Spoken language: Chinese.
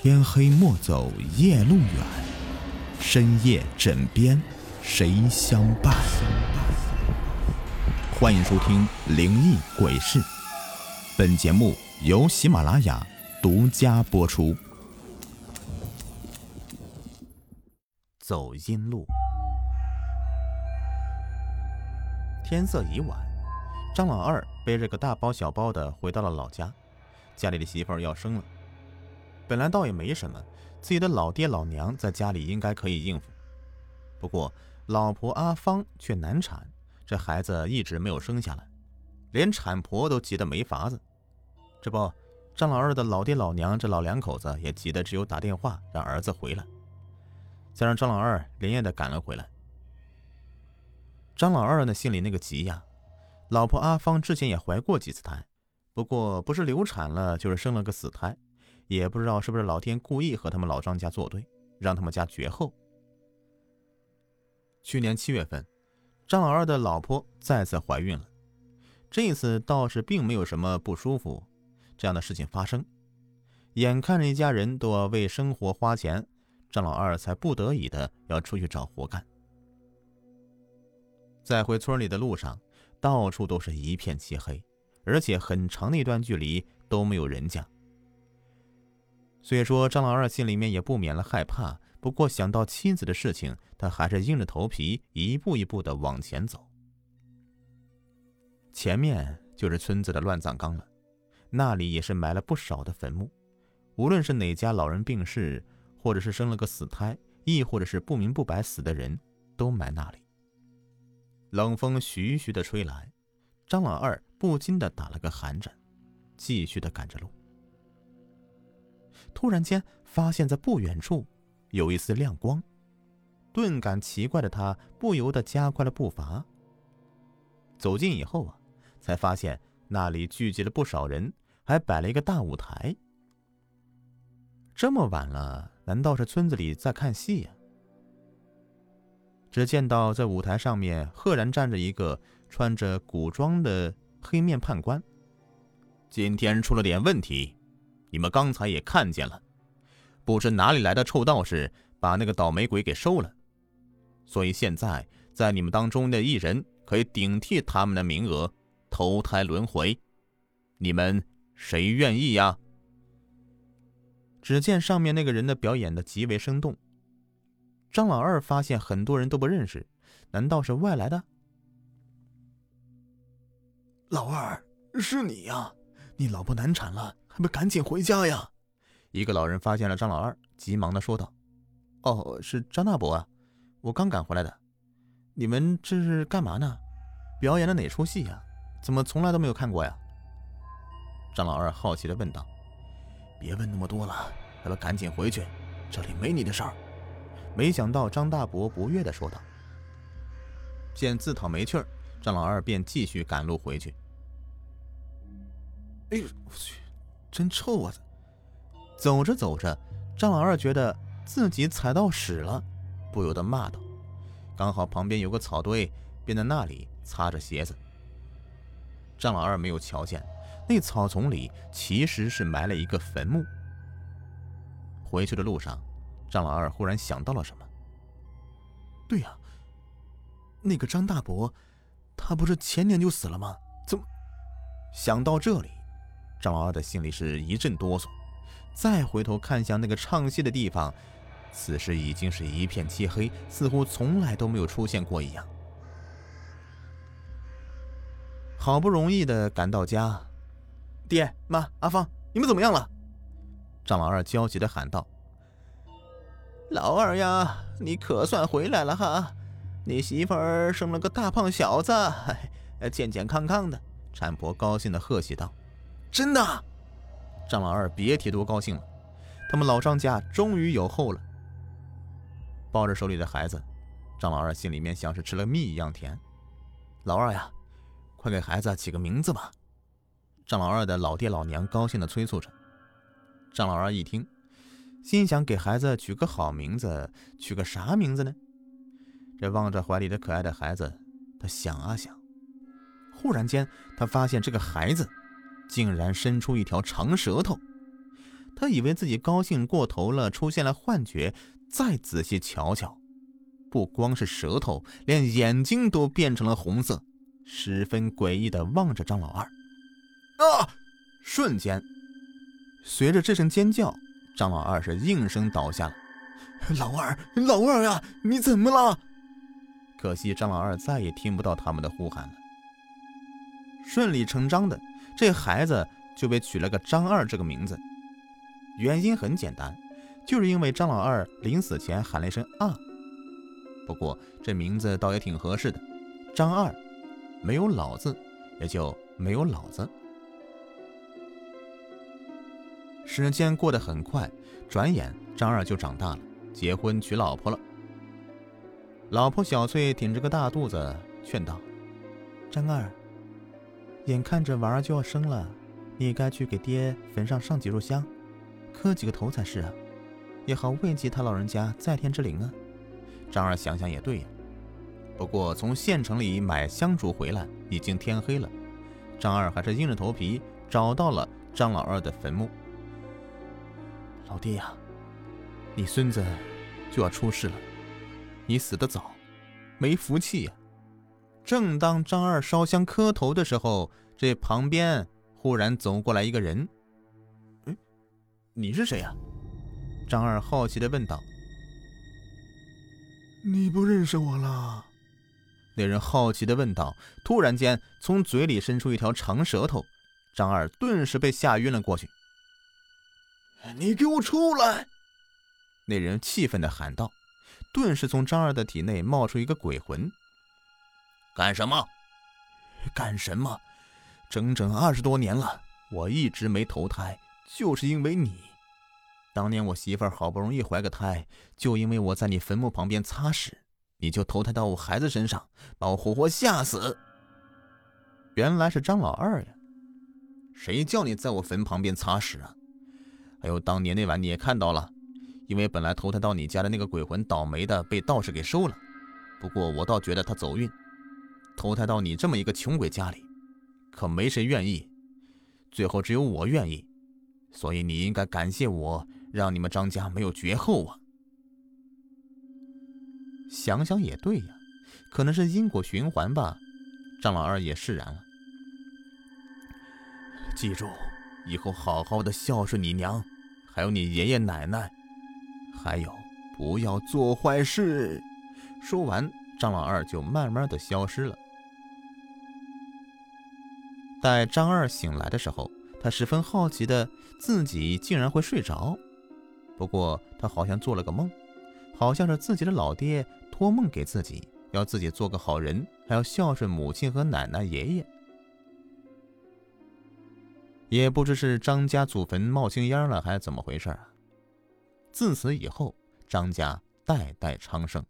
天黑莫走夜路远，深夜枕边谁相伴？欢迎收听《灵异鬼事》，本节目由喜马拉雅独家播出。走阴路，天色已晚，张老二背着个大包小包的回到了老家，家里的媳妇儿要生了。本来倒也没什么，自己的老爹老娘在家里应该可以应付。不过老婆阿芳却难产，这孩子一直没有生下来，连产婆都急得没法子。这不，张老二的老爹老娘这老两口子也急得只有打电话让儿子回来，才让张老二连夜的赶了回来。张老二呢心里那个急呀，老婆阿芳之前也怀过几次胎，不过不是流产了，就是生了个死胎。也不知道是不是老天故意和他们老张家作对，让他们家绝后。去年七月份，张老二的老婆再次怀孕了，这一次倒是并没有什么不舒服这样的事情发生。眼看着一家人都要为生活花钱，张老二才不得已的要出去找活干。在回村里的路上，到处都是一片漆黑，而且很长的一段距离都没有人家。虽说张老二心里面也不免了害怕，不过想到妻子的事情，他还是硬着头皮一步一步的往前走。前面就是村子的乱葬岗了，那里也是埋了不少的坟墓，无论是哪家老人病逝，或者是生了个死胎，亦或者是不明不白死的人，都埋那里。冷风徐徐的吹来，张老二不禁的打了个寒颤，继续的赶着路。突然间，发现在不远处有一丝亮光，顿感奇怪的他不由得加快了步伐。走近以后啊，才发现那里聚集了不少人，还摆了一个大舞台。这么晚了，难道是村子里在看戏呀？只见到在舞台上面赫然站着一个穿着古装的黑面判官。今天出了点问题。你们刚才也看见了，不知哪里来的臭道士把那个倒霉鬼给收了，所以现在在你们当中的一人可以顶替他们的名额，投胎轮回。你们谁愿意呀？只见上面那个人的表演的极为生动。张老二发现很多人都不认识，难道是外来的？老二，是你呀？你老婆难产了。还不赶紧回家呀！一个老人发现了张老二，急忙的说道：“哦，是张大伯啊，我刚赶回来的。你们这是干嘛呢？表演的哪出戏呀？怎么从来都没有看过呀？”张老二好奇的问道：“别问那么多了，还不赶紧回去，这里没你的事儿。”没想到张大伯不悦的说道。见自讨没趣儿，张老二便继续赶路回去。哎呦，我去！真臭啊！走着走着，张老二觉得自己踩到屎了，不由得骂道：“刚好旁边有个草堆，便在那里擦着鞋子。”张老二没有瞧见，那草丛里其实是埋了一个坟墓。回去的路上，张老二忽然想到了什么：“对呀，那个张大伯，他不是前年就死了吗？怎么？”想到这里。张老二的心里是一阵哆嗦，再回头看向那个唱戏的地方，此时已经是一片漆黑，似乎从来都没有出现过一样。好不容易的赶到家，爹妈阿芳，你们怎么样了？张老二焦急的喊道：“老二呀，你可算回来了哈！你媳妇儿生了个大胖小子，健健康康的。”产婆高兴的贺喜道。真的，张老二别提多高兴了。他们老张家终于有后了。抱着手里的孩子，张老二心里面像是吃了蜜一样甜。老二呀，快给孩子起个名字吧！张老二的老爹老娘高兴的催促着。张老二一听，心想给孩子取个好名字，取个啥名字呢？这望着怀里的可爱的孩子，他想啊想，忽然间他发现这个孩子。竟然伸出一条长舌头，他以为自己高兴过头了，出现了幻觉。再仔细瞧瞧，不光是舌头，连眼睛都变成了红色，十分诡异的望着张老二。啊！瞬间，随着这声尖叫，张老二是应声倒下了。老二，老二啊，你怎么了？可惜张老二再也听不到他们的呼喊了。顺理成章的，这孩子就被取了个张二这个名字。原因很简单，就是因为张老二临死前喊了一声“啊”。不过这名字倒也挺合适的，张二，没有老字，也就没有老子。时间过得很快，转眼张二就长大了，结婚娶老婆了。老婆小翠挺着个大肚子，劝道：“张二，眼看着娃儿就要生了，你该去给爹坟上上几炷香，磕几个头才是啊，也好慰藉他老人家在天之灵啊。”张二想想也对呀，不过从县城里买香烛回来，已经天黑了，张二还是硬着头皮找到了张老二的坟墓。老爹呀，你孙子就要出事了。你死得早，没福气呀！正当张二烧香磕头的时候，这旁边忽然走过来一个人。“嗯，你是谁呀？”张二好奇的问道。“你不认识我了？”那人好奇的问道。突然间，从嘴里伸出一条长舌头，张二顿时被吓晕了过去。“你给我出来！”那人气愤的喊道。顿时从张二的体内冒出一个鬼魂。干什么？干什么？整整二十多年了，我一直没投胎，就是因为你。当年我媳妇儿好不容易怀个胎，就因为我在你坟墓旁边擦屎，你就投胎到我孩子身上，把我活活吓死。原来是张老二呀！谁叫你在我坟旁边擦屎啊？还有当年那晚你也看到了。因为本来投胎到你家的那个鬼魂倒霉的被道士给收了，不过我倒觉得他走运，投胎到你这么一个穷鬼家里，可没谁愿意，最后只有我愿意，所以你应该感谢我，让你们张家没有绝后啊。想想也对呀，可能是因果循环吧。张老二也释然了。记住，以后好好的孝顺你娘，还有你爷爷奶奶。还有，不要做坏事。说完，张老二就慢慢的消失了。待张二醒来的时候，他十分好奇的自己竟然会睡着。不过他好像做了个梦，好像是自己的老爹托梦给自己，要自己做个好人，还要孝顺母亲和奶奶爷爷。也不知是张家祖坟冒青烟了，还是怎么回事啊？自此以后，张家代代昌盛。